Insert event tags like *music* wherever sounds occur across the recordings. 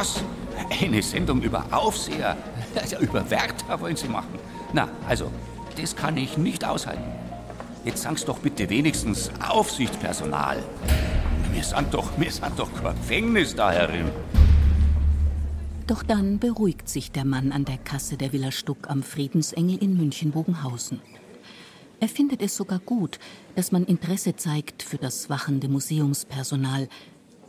Was? Eine Sendung über Aufseher? *laughs* Über Wärter wollen Sie machen? Na, also, das kann ich nicht aushalten. Jetzt sag's doch bitte wenigstens Aufsichtspersonal. Wir sind doch, wir sind doch kein Gefängnis da herin. Doch dann beruhigt sich der Mann an der Kasse der Villa Stuck am Friedensengel in München-Bogenhausen. Er findet es sogar gut, dass man Interesse zeigt für das wachende Museumspersonal,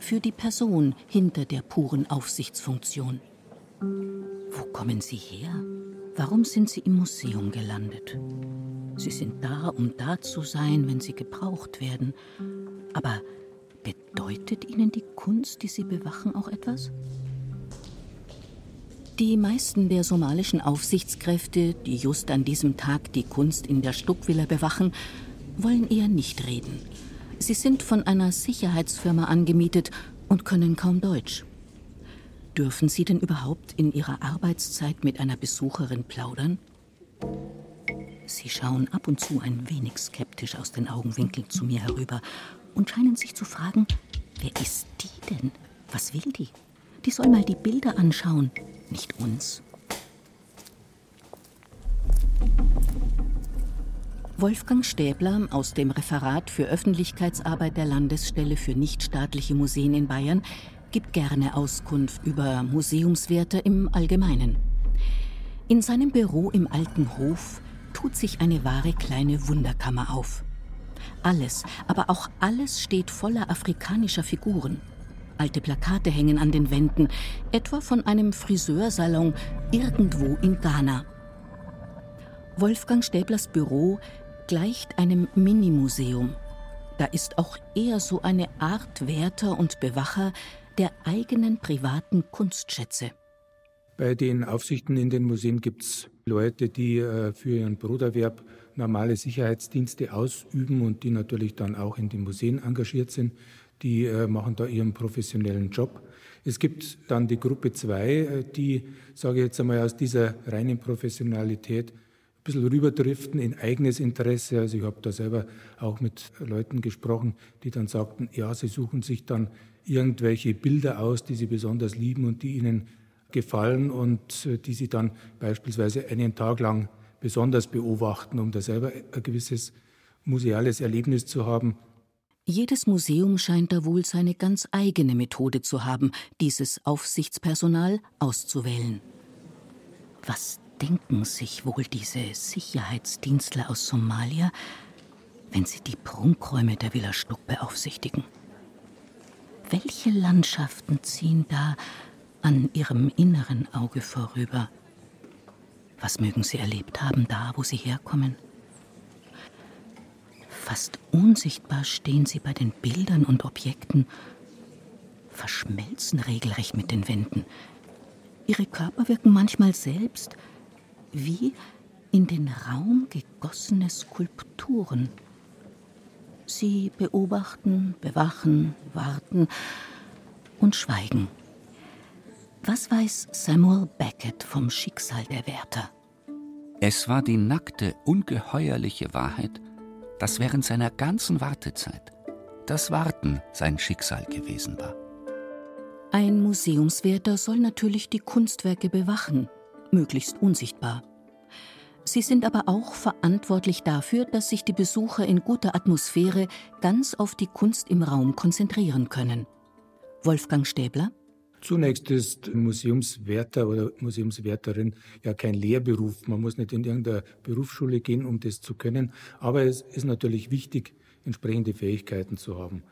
für die Person hinter der puren Aufsichtsfunktion. Wo kommen Sie her? Warum sind Sie im Museum gelandet? Sie sind da, um da zu sein, wenn Sie gebraucht werden. Aber bedeutet Ihnen die Kunst, die Sie bewachen, auch etwas? Die meisten der somalischen Aufsichtskräfte, die just an diesem Tag die Kunst in der Stuckvilla bewachen, wollen eher nicht reden. Sie sind von einer Sicherheitsfirma angemietet und können kaum Deutsch. Dürfen Sie denn überhaupt in Ihrer Arbeitszeit mit einer Besucherin plaudern? Sie schauen ab und zu ein wenig skeptisch aus den Augenwinkeln zu mir herüber und scheinen sich zu fragen, wer ist die denn? Was will die? Die soll mal die Bilder anschauen, nicht uns. Wolfgang Stäbler aus dem Referat für Öffentlichkeitsarbeit der Landesstelle für nichtstaatliche Museen in Bayern gibt gerne Auskunft über Museumswerte im Allgemeinen. In seinem Büro im Alten Hof tut sich eine wahre kleine Wunderkammer auf. Alles, aber auch alles steht voller afrikanischer Figuren. Alte Plakate hängen an den Wänden, etwa von einem Friseursalon irgendwo in Ghana. Wolfgang Stäblers Büro gleicht einem Minimuseum. Da ist auch er so eine Art Wärter und Bewacher der eigenen privaten Kunstschätze. Bei den Aufsichten in den Museen gibt es Leute, die äh, für ihren Broterwerb normale Sicherheitsdienste ausüben und die natürlich dann auch in den Museen engagiert sind die äh, machen da ihren professionellen Job. Es gibt dann die Gruppe 2, äh, die, sage ich jetzt einmal, aus dieser reinen Professionalität ein bisschen rüberdriften in eigenes Interesse. Also ich habe da selber auch mit Leuten gesprochen, die dann sagten, ja, sie suchen sich dann irgendwelche Bilder aus, die sie besonders lieben und die ihnen gefallen und äh, die sie dann beispielsweise einen Tag lang besonders beobachten, um da selber ein gewisses museales Erlebnis zu haben. Jedes Museum scheint da wohl seine ganz eigene Methode zu haben, dieses Aufsichtspersonal auszuwählen. Was denken sich wohl diese Sicherheitsdienstler aus Somalia, wenn sie die Prunkräume der Villa Stuck beaufsichtigen? Welche Landschaften ziehen da an ihrem inneren Auge vorüber? Was mögen sie erlebt haben da, wo sie herkommen? Fast unsichtbar stehen sie bei den Bildern und Objekten, verschmelzen regelrecht mit den Wänden. Ihre Körper wirken manchmal selbst wie in den Raum gegossene Skulpturen. Sie beobachten, bewachen, warten und schweigen. Was weiß Samuel Beckett vom Schicksal der Wärter? Es war die nackte, ungeheuerliche Wahrheit, dass während seiner ganzen Wartezeit das Warten sein Schicksal gewesen war. Ein Museumswärter soll natürlich die Kunstwerke bewachen, möglichst unsichtbar. Sie sind aber auch verantwortlich dafür, dass sich die Besucher in guter Atmosphäre ganz auf die Kunst im Raum konzentrieren können. Wolfgang Stäbler Zunächst ist Museumswärter oder Museumswärterin ja kein Lehrberuf. Man muss nicht in irgendeine Berufsschule gehen, um das zu können. Aber es ist natürlich wichtig, entsprechende Fähigkeiten zu haben.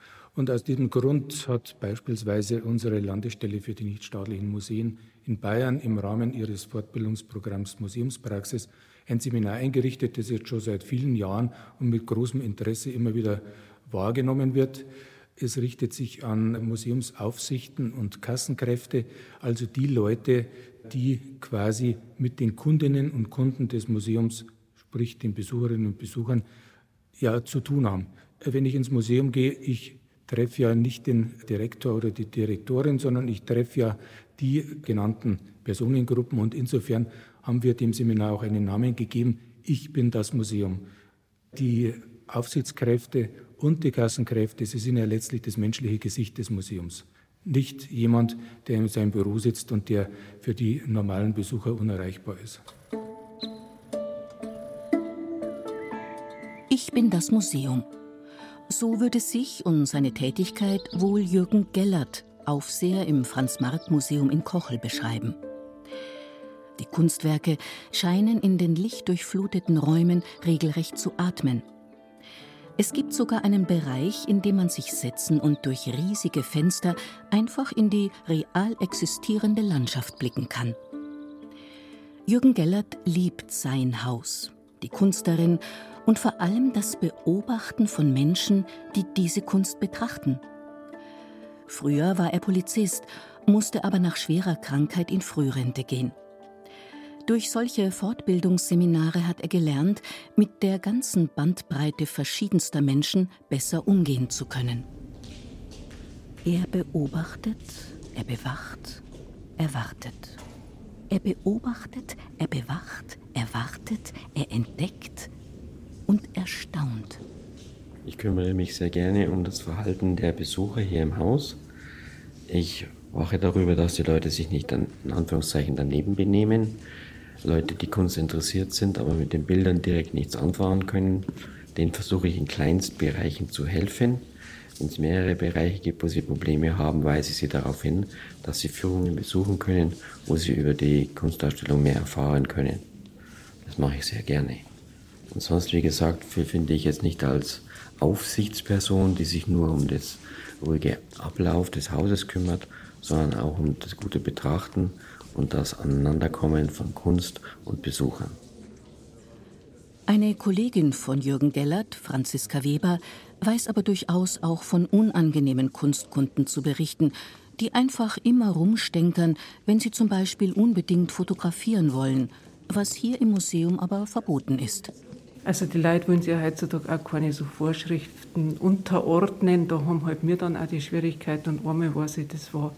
Und aus diesem Grund hat beispielsweise unsere Landesstelle für die nichtstaatlichen Museen in Bayern im Rahmen ihres Fortbildungsprogramms Museumspraxis ein Seminar eingerichtet, das jetzt schon seit vielen Jahren und mit großem Interesse immer wieder wahrgenommen wird. Es richtet sich an Museumsaufsichten und Kassenkräfte, also die Leute, die quasi mit den Kundinnen und Kunden des Museums, sprich den Besucherinnen und Besuchern, ja zu tun haben. Wenn ich ins Museum gehe, ich treffe ja nicht den Direktor oder die Direktorin, sondern ich treffe ja die genannten Personengruppen und insofern haben wir dem Seminar auch einen Namen gegeben. Ich bin das Museum. Die Aufsichtskräfte und die Kassenkräfte, sie sind ja letztlich das menschliche Gesicht des Museums. nicht jemand, der in seinem Büro sitzt und der für die normalen Besucher unerreichbar ist. Ich bin das Museum. So würde sich und seine Tätigkeit wohl Jürgen Gellert, Aufseher im Franz-Marc-Museum in Kochel, beschreiben. Die Kunstwerke scheinen in den lichtdurchfluteten Räumen regelrecht zu atmen. Es gibt sogar einen Bereich, in dem man sich setzen und durch riesige Fenster einfach in die real existierende Landschaft blicken kann. Jürgen Gellert liebt sein Haus, die Kunst darin und vor allem das Beobachten von Menschen, die diese Kunst betrachten. Früher war er Polizist, musste aber nach schwerer Krankheit in Frührente gehen. Durch solche Fortbildungsseminare hat er gelernt, mit der ganzen Bandbreite verschiedenster Menschen besser umgehen zu können. Er beobachtet, er bewacht, er wartet. Er beobachtet, er bewacht, er wartet, er entdeckt und erstaunt. Ich kümmere mich sehr gerne um das Verhalten der Besucher hier im Haus. Ich wache darüber, dass die Leute sich nicht an, in Anführungszeichen daneben benehmen Leute, die Kunst interessiert sind, aber mit den Bildern direkt nichts anfangen können, denen versuche ich in Kleinstbereichen zu helfen. Wenn es mehrere Bereiche gibt, wo sie Probleme haben, weise ich sie darauf hin, dass sie Führungen besuchen können, wo sie über die Kunstausstellung mehr erfahren können. Das mache ich sehr gerne. Sonst, wie gesagt, finde ich jetzt nicht als Aufsichtsperson, die sich nur um das ruhige Ablauf des Hauses kümmert, sondern auch um das gute Betrachten und das Aneinanderkommen von Kunst und Besuchern. Eine Kollegin von Jürgen Gellert, Franziska Weber, weiß aber durchaus auch von unangenehmen Kunstkunden zu berichten, die einfach immer rumstenkern, wenn sie zum Beispiel unbedingt fotografieren wollen, was hier im Museum aber verboten ist. Also die Leute wollen sich ja heutzutage auch keine so Vorschriften unterordnen. Da haben halt wir dann auch die Schwierigkeiten. Und einmal weiß ich, das war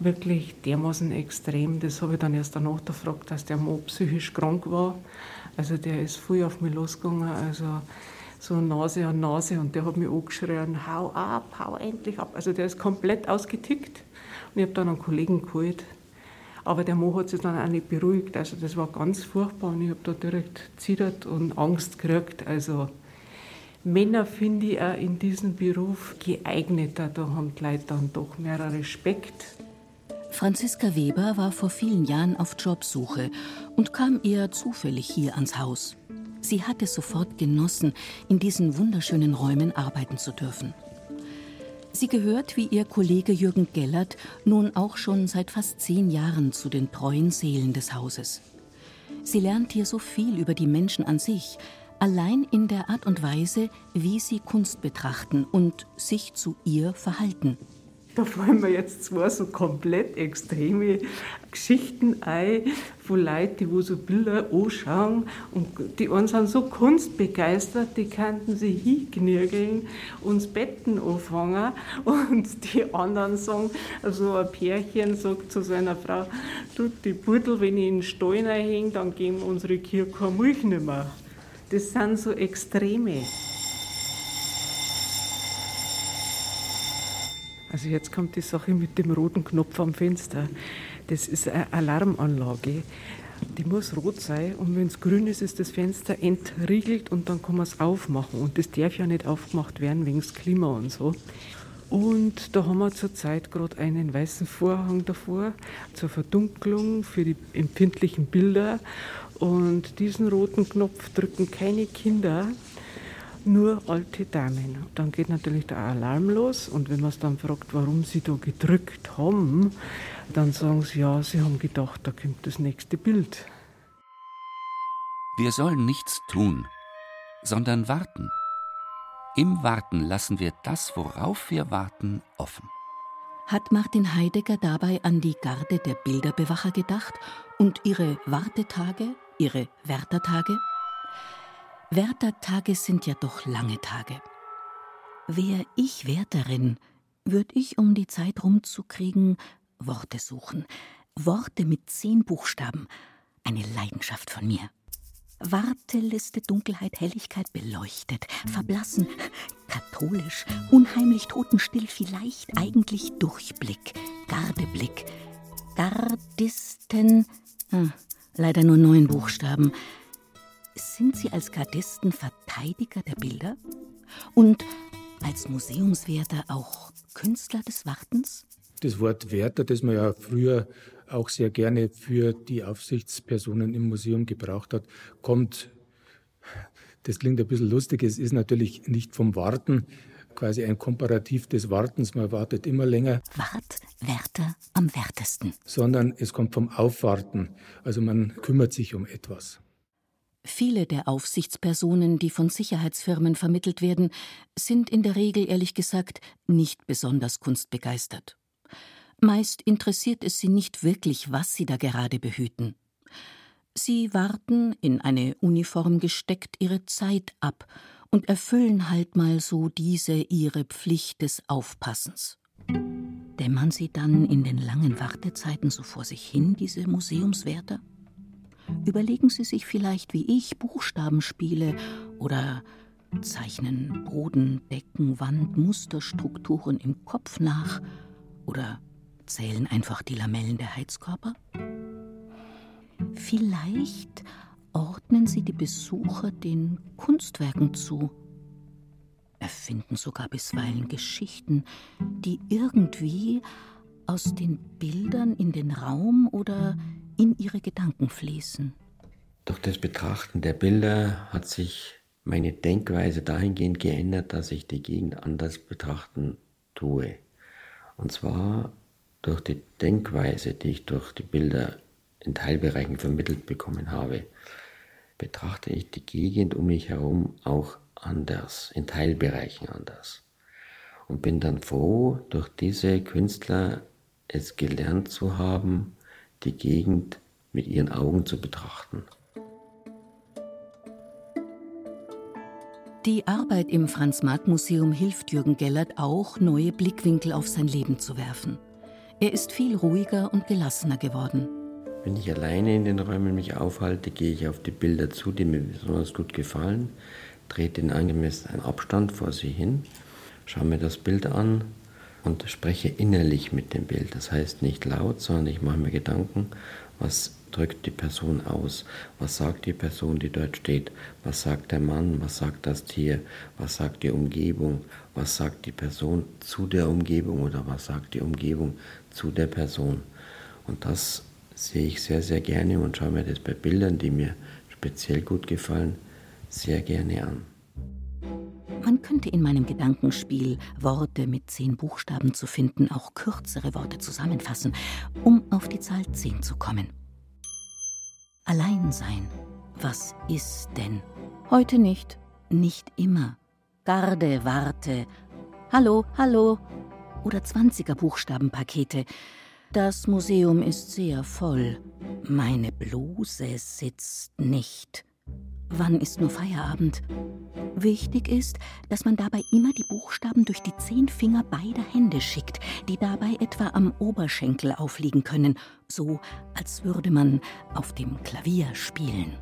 wirklich dermaßen extrem. Das habe ich dann erst danach gefragt, dass der Mann psychisch krank war. Also der ist früh auf mich losgegangen, also so Nase an Nase und der hat mich angeschrien, hau ab, hau endlich ab. Also der ist komplett ausgetickt und ich habe dann einen Kollegen geholt. Aber der Mann hat sich dann auch nicht beruhigt. Also das war ganz furchtbar und ich habe da direkt zittert und Angst gekriegt. Also Männer finde ich auch in diesem Beruf geeigneter. Da haben die Leute dann doch mehr Respekt. Franziska Weber war vor vielen Jahren auf Jobsuche und kam eher zufällig hier ans Haus. Sie hat es sofort genossen, in diesen wunderschönen Räumen arbeiten zu dürfen. Sie gehört, wie ihr Kollege Jürgen Gellert, nun auch schon seit fast zehn Jahren zu den treuen Seelen des Hauses. Sie lernt hier so viel über die Menschen an sich, allein in der Art und Weise, wie sie Kunst betrachten und sich zu ihr verhalten. Da fallen mir jetzt zwei so komplett extreme Geschichten ein von Leuten, die so Bilder anschauen und die einen sind so kunstbegeistert, die könnten sich hinknirgeln und Betten anfangen und die anderen sagen, also ein Pärchen sagt zu seiner Frau, du, die Burdel, wenn ich in den Stall hänge, dann geben unsere Kirche keine Milch nicht mehr. Das sind so Extreme. Also jetzt kommt die Sache mit dem roten Knopf am Fenster. Das ist eine Alarmanlage. Die muss rot sein und wenn es grün ist, ist das Fenster entriegelt und dann kann man es aufmachen. Und das darf ja nicht aufgemacht werden wegen des Klima und so. Und da haben wir zurzeit gerade einen weißen Vorhang davor zur Verdunklung für die empfindlichen Bilder. Und diesen roten Knopf drücken keine Kinder, nur alte Damen. Dann geht natürlich der Alarm los und wenn man es dann fragt, warum sie da gedrückt haben, dann sagen sie, ja, sie haben gedacht, da kommt das nächste Bild. Wir sollen nichts tun, sondern warten. Im Warten lassen wir das, worauf wir warten, offen. Hat Martin Heidegger dabei an die Garde der Bilderbewacher gedacht und ihre Wartetage, ihre Wärtertage? Wärtertage sind ja doch lange Tage. Wär ich Wärterin, würd ich, um die Zeit rumzukriegen, Worte suchen. Worte mit zehn Buchstaben. Eine Leidenschaft von mir. Warteliste, Dunkelheit, Helligkeit beleuchtet, verblassen, katholisch, unheimlich totenstill, vielleicht eigentlich Durchblick, Gardeblick, Gardisten, ah, leider nur neun Buchstaben. Sind Sie als Gardisten Verteidiger der Bilder? Und als Museumswärter auch Künstler des Wartens? Das Wort Wärter, das man ja früher auch sehr gerne für die Aufsichtspersonen im Museum gebraucht hat, kommt, das klingt ein bisschen lustig, es ist natürlich nicht vom Warten, quasi ein Komparativ des Wartens, man wartet immer länger. Wart, Wärter am wertesten. Sondern es kommt vom Aufwarten, also man kümmert sich um etwas. Viele der Aufsichtspersonen, die von Sicherheitsfirmen vermittelt werden, sind in der Regel ehrlich gesagt nicht besonders kunstbegeistert. Meist interessiert es sie nicht wirklich, was sie da gerade behüten. Sie warten, in eine Uniform gesteckt, ihre Zeit ab und erfüllen halt mal so diese ihre Pflicht des Aufpassens. Dämmern sie dann in den langen Wartezeiten so vor sich hin, diese Museumswärter? Überlegen Sie sich vielleicht wie ich Buchstabenspiele oder zeichnen Boden, Decken, Wand, Musterstrukturen im Kopf nach oder zählen einfach die Lamellen der Heizkörper? Vielleicht ordnen Sie die Besucher den Kunstwerken zu, erfinden sogar bisweilen Geschichten, die irgendwie aus den Bildern in den Raum oder in ihre Gedanken fließen. Durch das Betrachten der Bilder hat sich meine Denkweise dahingehend geändert, dass ich die Gegend anders betrachten tue. Und zwar durch die Denkweise, die ich durch die Bilder in Teilbereichen vermittelt bekommen habe, betrachte ich die Gegend um mich herum auch anders, in Teilbereichen anders. Und bin dann froh, durch diese Künstler es gelernt zu haben, die Gegend mit ihren Augen zu betrachten. Die Arbeit im Franz-Marc-Museum hilft Jürgen Gellert auch, neue Blickwinkel auf sein Leben zu werfen. Er ist viel ruhiger und gelassener geworden. Wenn ich alleine in den Räumen mich aufhalte, gehe ich auf die Bilder zu, die mir besonders gut gefallen, trete in angemessenen Abstand vor sie hin, schaue mir das Bild an und spreche innerlich mit dem Bild. Das heißt nicht laut, sondern ich mache mir Gedanken, was drückt die Person aus, was sagt die Person, die dort steht, was sagt der Mann, was sagt das Tier, was sagt die Umgebung, was sagt die Person zu der Umgebung oder was sagt die Umgebung zu der Person. Und das sehe ich sehr, sehr gerne und schaue mir das bei Bildern, die mir speziell gut gefallen, sehr gerne an. Man könnte in meinem Gedankenspiel Worte mit zehn Buchstaben zu finden, auch kürzere Worte zusammenfassen, um auf die Zahl zehn zu kommen. Allein sein. Was ist denn? Heute nicht. Nicht immer. Garde, warte. Hallo, hallo. Oder 20er Buchstabenpakete. Das Museum ist sehr voll. Meine Bluse sitzt nicht. Wann ist nur Feierabend? Wichtig ist, dass man dabei immer die Buchstaben durch die zehn Finger beider Hände schickt, die dabei etwa am Oberschenkel aufliegen können, so als würde man auf dem Klavier spielen.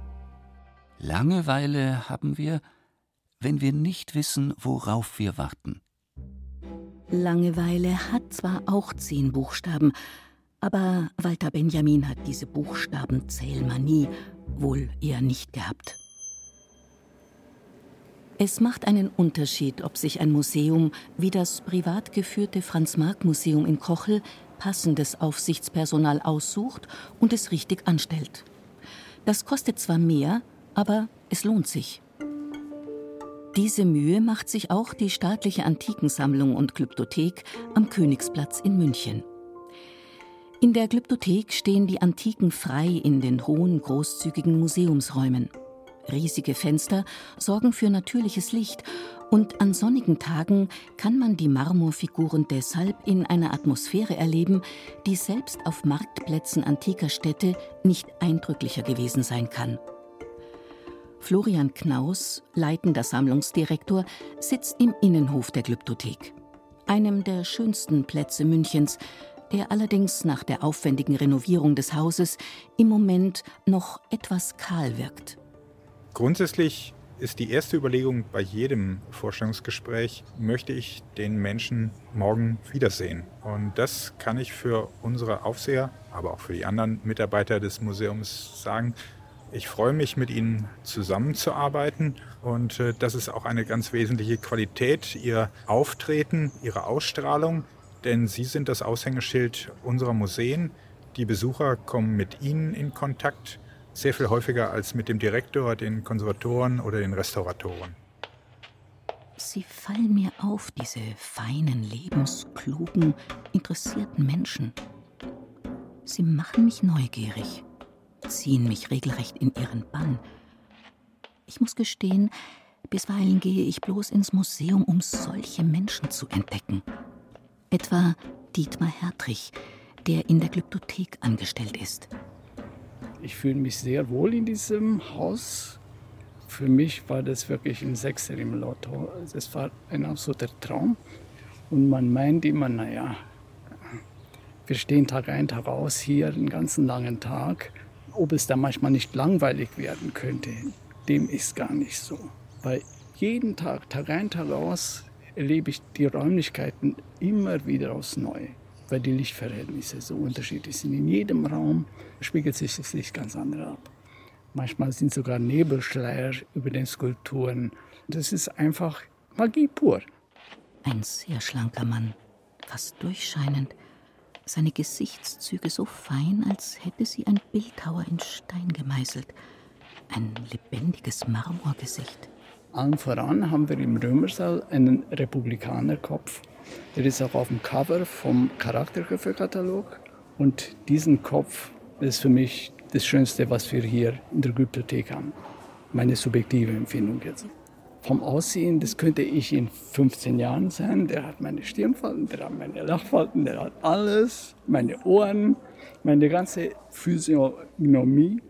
Langeweile haben wir, wenn wir nicht wissen, worauf wir warten. Langeweile hat zwar auch zehn Buchstaben, aber Walter Benjamin hat diese Buchstabenzählmanie wohl eher nicht gehabt. Es macht einen Unterschied, ob sich ein Museum wie das privat geführte Franz-Marc-Museum in Kochel passendes Aufsichtspersonal aussucht und es richtig anstellt. Das kostet zwar mehr, aber es lohnt sich. Diese Mühe macht sich auch die staatliche Antikensammlung und Glyptothek am Königsplatz in München. In der Glyptothek stehen die Antiken frei in den hohen, großzügigen Museumsräumen. Riesige Fenster sorgen für natürliches Licht und an sonnigen Tagen kann man die Marmorfiguren deshalb in einer Atmosphäre erleben, die selbst auf Marktplätzen antiker Städte nicht eindrücklicher gewesen sein kann. Florian Knaus, leitender Sammlungsdirektor, sitzt im Innenhof der Glyptothek, einem der schönsten Plätze Münchens, der allerdings nach der aufwendigen Renovierung des Hauses im Moment noch etwas kahl wirkt. Grundsätzlich ist die erste Überlegung bei jedem Vorstellungsgespräch, möchte ich den Menschen morgen wiedersehen? Und das kann ich für unsere Aufseher, aber auch für die anderen Mitarbeiter des Museums sagen. Ich freue mich, mit Ihnen zusammenzuarbeiten und äh, das ist auch eine ganz wesentliche Qualität, Ihr Auftreten, Ihre Ausstrahlung, denn Sie sind das Aushängeschild unserer Museen. Die Besucher kommen mit Ihnen in Kontakt sehr viel häufiger als mit dem Direktor, den Konservatoren oder den Restauratoren. Sie fallen mir auf, diese feinen, lebensklugen, interessierten Menschen. Sie machen mich neugierig, ziehen mich regelrecht in ihren Bann. Ich muss gestehen, bisweilen gehe ich bloß ins Museum, um solche Menschen zu entdecken. Etwa Dietmar Hertrich, der in der Glyptothek angestellt ist. Ich fühle mich sehr wohl in diesem Haus. Für mich war das wirklich ein Sechser im Lotto. Es war ein absoluter Traum. Und man meint immer, naja, wir stehen Tag ein, Tag aus hier einen ganzen langen Tag. Ob es da manchmal nicht langweilig werden könnte, dem ist gar nicht so. Weil jeden Tag, Tag ein, Tag aus, erlebe ich die Räumlichkeiten immer wieder aufs Neue weil die Lichtverhältnisse so unterschiedlich sind. In jedem Raum spiegelt sich das Licht ganz anders ab. Manchmal sind sogar Nebelschleier über den Skulpturen. Das ist einfach Magie pur. Ein sehr schlanker Mann, fast durchscheinend. Seine Gesichtszüge so fein, als hätte sie ein Bildhauer in Stein gemeißelt. Ein lebendiges Marmorgesicht. Allen voran haben wir im Römersaal einen Republikanerkopf der ist auch auf dem Cover vom Charakterköpfe-Katalog. Und diesen Kopf ist für mich das Schönste, was wir hier in der Glyptothek haben. Meine subjektive Empfindung jetzt. Vom Aussehen, das könnte ich in 15 Jahren sein. Der hat meine Stirnfalten, der hat meine Lachfalten, der hat alles, meine Ohren, meine ganze Physiognomie.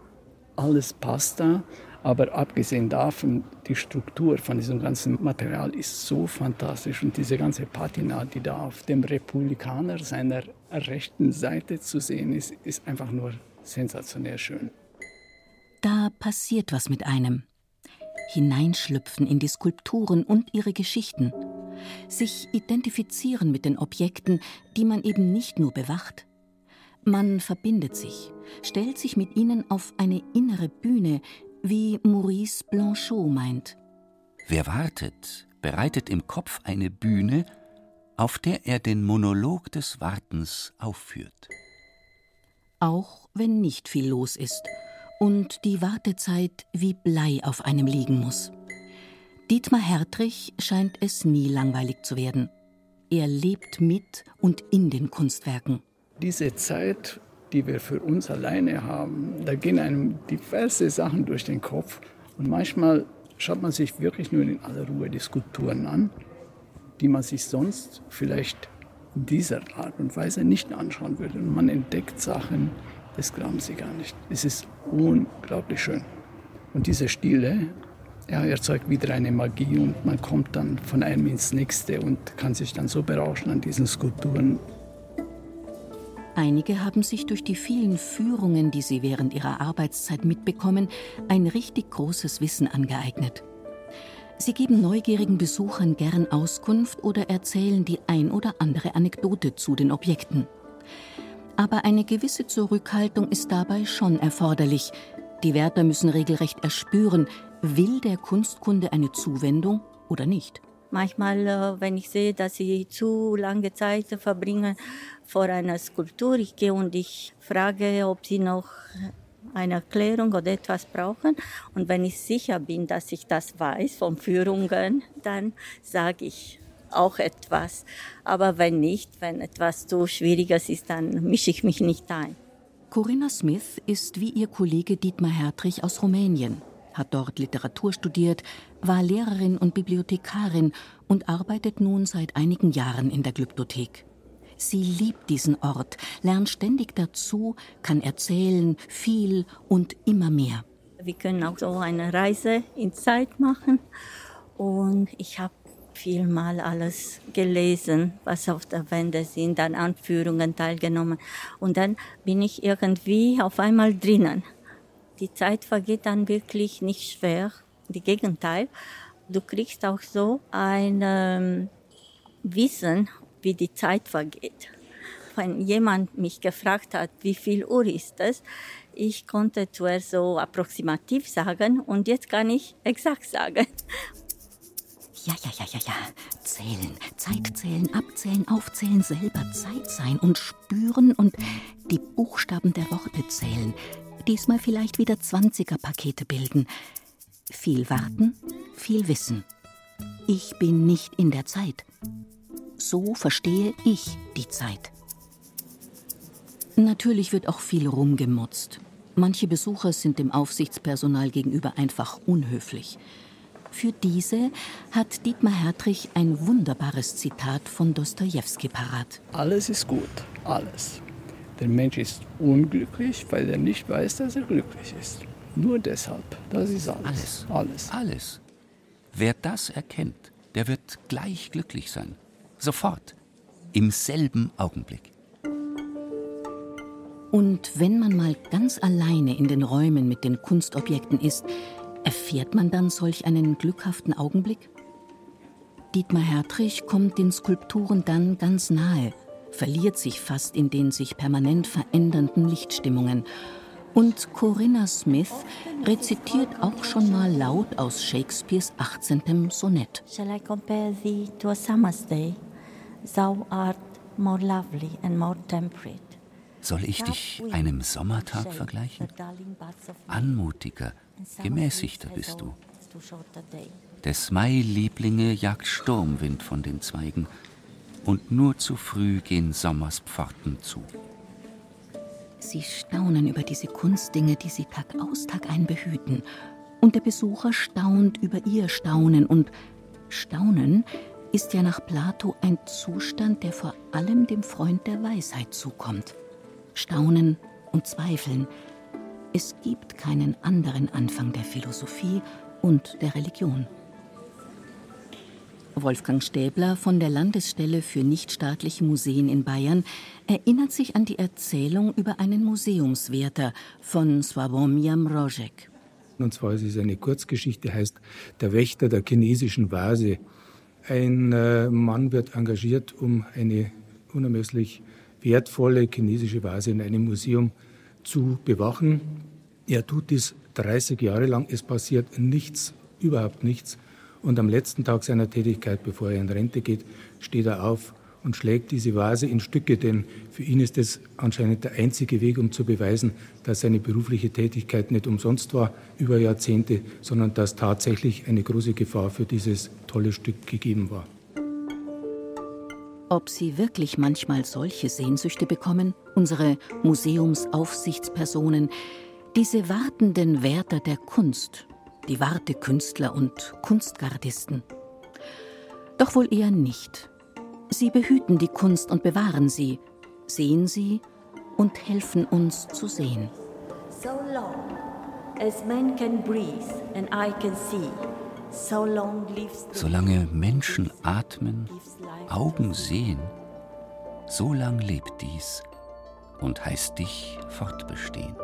Alles passt da. Aber abgesehen davon, die Struktur von diesem ganzen Material ist so fantastisch und diese ganze Patina, die da auf dem Republikaner seiner rechten Seite zu sehen ist, ist einfach nur sensationell schön. Da passiert was mit einem. Hineinschlüpfen in die Skulpturen und ihre Geschichten. Sich identifizieren mit den Objekten, die man eben nicht nur bewacht. Man verbindet sich, stellt sich mit ihnen auf eine innere Bühne, wie Maurice Blanchot meint. Wer wartet, bereitet im Kopf eine Bühne, auf der er den Monolog des Wartens aufführt. Auch wenn nicht viel los ist und die Wartezeit wie Blei auf einem liegen muss. Dietmar Hertrich scheint es nie langweilig zu werden. Er lebt mit und in den Kunstwerken. Diese Zeit die wir für uns alleine haben, da gehen einem diverse Sachen durch den Kopf. Und manchmal schaut man sich wirklich nur in aller Ruhe die Skulpturen an, die man sich sonst vielleicht in dieser Art und Weise nicht anschauen würde. Und man entdeckt Sachen, das glauben Sie gar nicht. Es ist unglaublich schön. Und diese Stile, ja, erzeugt wieder eine Magie und man kommt dann von einem ins nächste und kann sich dann so berauschen an diesen Skulpturen. Einige haben sich durch die vielen Führungen, die sie während ihrer Arbeitszeit mitbekommen, ein richtig großes Wissen angeeignet. Sie geben neugierigen Besuchern gern Auskunft oder erzählen die ein oder andere Anekdote zu den Objekten. Aber eine gewisse Zurückhaltung ist dabei schon erforderlich. Die Wärter müssen regelrecht erspüren, will der Kunstkunde eine Zuwendung oder nicht. Manchmal, äh, wenn ich sehe, dass sie zu lange Zeit verbringen vor einer Skulptur, ich gehe und ich frage, ob sie noch eine Erklärung oder etwas brauchen. Und wenn ich sicher bin, dass ich das weiß von Führungen, dann sage ich auch etwas. Aber wenn nicht, wenn etwas zu Schwieriges ist, dann mische ich mich nicht ein. Corinna Smith ist wie ihr Kollege Dietmar Hertrich aus Rumänien hat dort Literatur studiert, war Lehrerin und Bibliothekarin und arbeitet nun seit einigen Jahren in der Glyptothek. Sie liebt diesen Ort, lernt ständig dazu, kann erzählen, viel und immer mehr. Wir können auch so eine Reise in Zeit machen und ich habe viel mal alles gelesen, was auf der Wände sind, an Anführungen teilgenommen und dann bin ich irgendwie auf einmal drinnen die Zeit vergeht dann wirklich nicht schwer das Gegenteil. Du kriegst auch so ein ähm, Wissen, wie die Zeit vergeht. Wenn jemand mich gefragt hat, wie viel Uhr ist es, ich konnte zuerst so approximativ sagen und jetzt kann ich exakt sagen. Ja, ja, ja, ja, ja. Zählen, Zeit zählen, abzählen, aufzählen, selber Zeit sein und spüren und die Buchstaben der Worte zählen. Diesmal vielleicht wieder 20er-Pakete bilden. Viel warten, viel wissen. Ich bin nicht in der Zeit. So verstehe ich die Zeit. Natürlich wird auch viel rumgemotzt. Manche Besucher sind dem Aufsichtspersonal gegenüber einfach unhöflich. Für diese hat Dietmar Hertrich ein wunderbares Zitat von Dostojewski parat. Alles ist gut, alles. Der Mensch ist unglücklich, weil er nicht weiß, dass er glücklich ist. Nur deshalb. Das ist alles. Alles. Alles. Alles. Wer das erkennt, der wird gleich glücklich sein. Sofort. Im selben Augenblick. Und wenn man mal ganz alleine in den Räumen mit den Kunstobjekten ist, erfährt man dann solch einen glückhaften Augenblick? Dietmar Hertrich kommt den Skulpturen dann ganz nahe, verliert sich fast in den sich permanent verändernden Lichtstimmungen. Und Corinna Smith rezitiert auch schon mal laut aus Shakespeares 18. Sonett. Shall I compare thee to a summer's day? Thou art more lovely and more temperate. Soll ich dich einem Sommertag vergleichen? Anmutiger, gemäßigter bist du. Des Mai Lieblinge jagt Sturmwind von den Zweigen, und nur zu früh gehen Sommers Pforten zu. Sie staunen über diese Kunstdinge, die sie Tag aus Tag ein behüten. Und der Besucher staunt über ihr Staunen. Und Staunen ist ja nach Plato ein Zustand, der vor allem dem Freund der Weisheit zukommt. Staunen und Zweifeln. Es gibt keinen anderen Anfang der Philosophie und der Religion. Wolfgang Stäbler von der Landesstelle für nichtstaatliche Museen in Bayern erinnert sich an die Erzählung über einen Museumswärter von Sławomir Mrożek. Und zwar ist es eine Kurzgeschichte, heißt Der Wächter der chinesischen Vase. Ein äh, Mann wird engagiert, um eine unermesslich wertvolle chinesische Vase in einem Museum zu bewachen. Er tut dies 30 Jahre lang. Es passiert nichts, überhaupt nichts. Und am letzten Tag seiner Tätigkeit, bevor er in Rente geht, steht er auf und schlägt diese Vase in Stücke, denn für ihn ist es anscheinend der einzige Weg, um zu beweisen, dass seine berufliche Tätigkeit nicht umsonst war über Jahrzehnte, sondern dass tatsächlich eine große Gefahr für dieses tolle Stück gegeben war. Ob sie wirklich manchmal solche Sehnsüchte bekommen, unsere Museumsaufsichtspersonen, diese wartenden Wärter der Kunst, die Wartekünstler und Kunstgardisten. Doch wohl eher nicht. Sie behüten die Kunst und bewahren sie, sehen sie und helfen uns zu sehen. So long as man can breathe and I can see, Solange Menschen atmen, Augen sehen, so lang lebt dies und heißt dich fortbestehen.